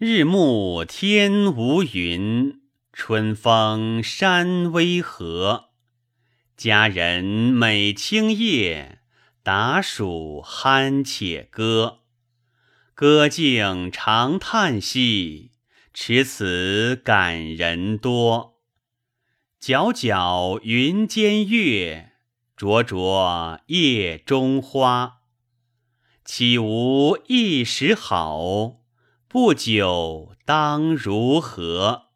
日暮天无云，春风山微和。佳人美清夜，达暑酣且歌。歌尽长叹息，持此感人多。皎皎云间月，灼灼夜中花。岂无一时好？不久当如何？